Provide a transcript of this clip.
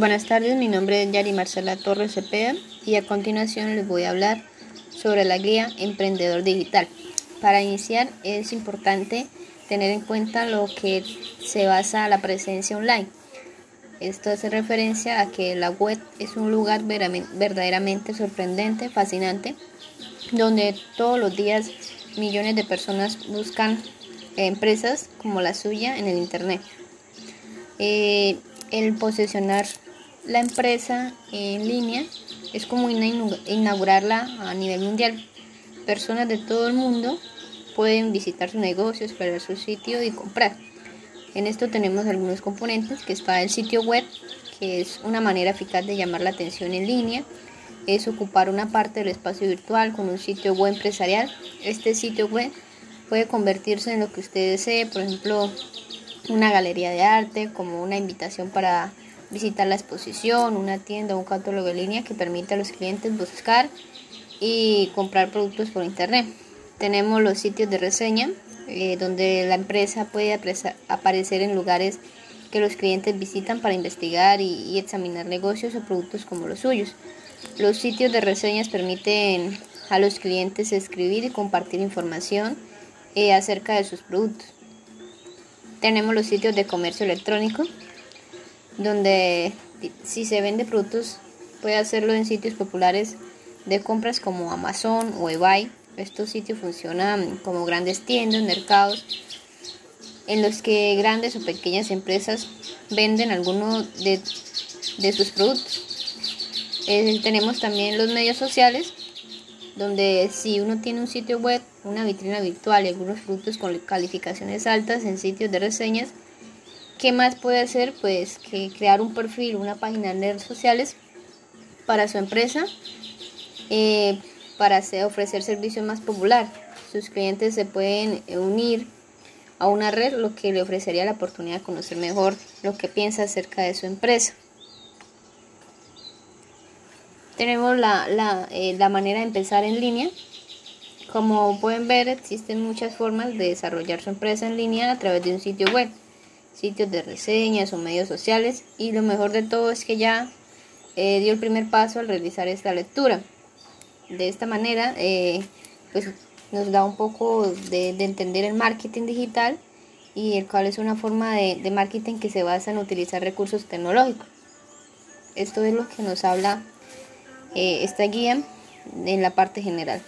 Buenas tardes, mi nombre es Yari Marcela Torres Cepeda y a continuación les voy a hablar sobre la guía Emprendedor Digital. Para iniciar es importante tener en cuenta lo que se basa la presencia online. Esto hace referencia a que la web es un lugar verdaderamente sorprendente, fascinante, donde todos los días millones de personas buscan empresas como la suya en el Internet. Eh, el posesionar la empresa en línea es como inaugurarla a nivel mundial. Personas de todo el mundo pueden visitar su negocio, explorar su sitio y comprar. En esto tenemos algunos componentes, que está el sitio web, que es una manera eficaz de llamar la atención en línea, es ocupar una parte del espacio virtual con un sitio web empresarial. Este sitio web puede convertirse en lo que usted desee, por ejemplo, una galería de arte, como una invitación para visitar la exposición, una tienda, un catálogo de línea que permite a los clientes buscar y comprar productos por internet. Tenemos los sitios de reseña, eh, donde la empresa puede aparecer en lugares que los clientes visitan para investigar y, examinar negocios o productos como los suyos. Los sitios de reseñas permiten a los clientes escribir y compartir información eh, acerca de sus productos. Tenemos los sitios de comercio electrónico, donde si se vende productos puede hacerlo en sitios populares de compras como Amazon o eBay. Estos sitios funcionan como grandes tiendas, mercados, en los que grandes o pequeñas empresas venden algunos de, sus productos. Eh, tenemos también los medios sociales, donde si uno tiene un sitio web, una vitrina virtual y algunos productos con calificaciones altas en sitios de reseñas, ¿qué más puede hacer? Pues que crear un perfil, una página en redes sociales para su empresa, eh, para ofrecer servicios más popular. Sus clientes se pueden unir a una red, lo que le ofrecería la oportunidad de conocer mejor lo que piensa acerca de su empresa. Tenemos la, eh, la, manera de empezar en línea. Como pueden ver, existen muchas formas de desarrollar su empresa en línea a través de un sitio web, sitios de reseñas o medios sociales. Y lo mejor de todo es que ya eh, dio el primer paso al realizar esta lectura. De esta manera, eh, pues nos da un poco de, entender el marketing digital y el cual es una forma de, marketing que se basa en utilizar recursos tecnológicos. Esto es lo que nos habla eh, esta guía en la parte general.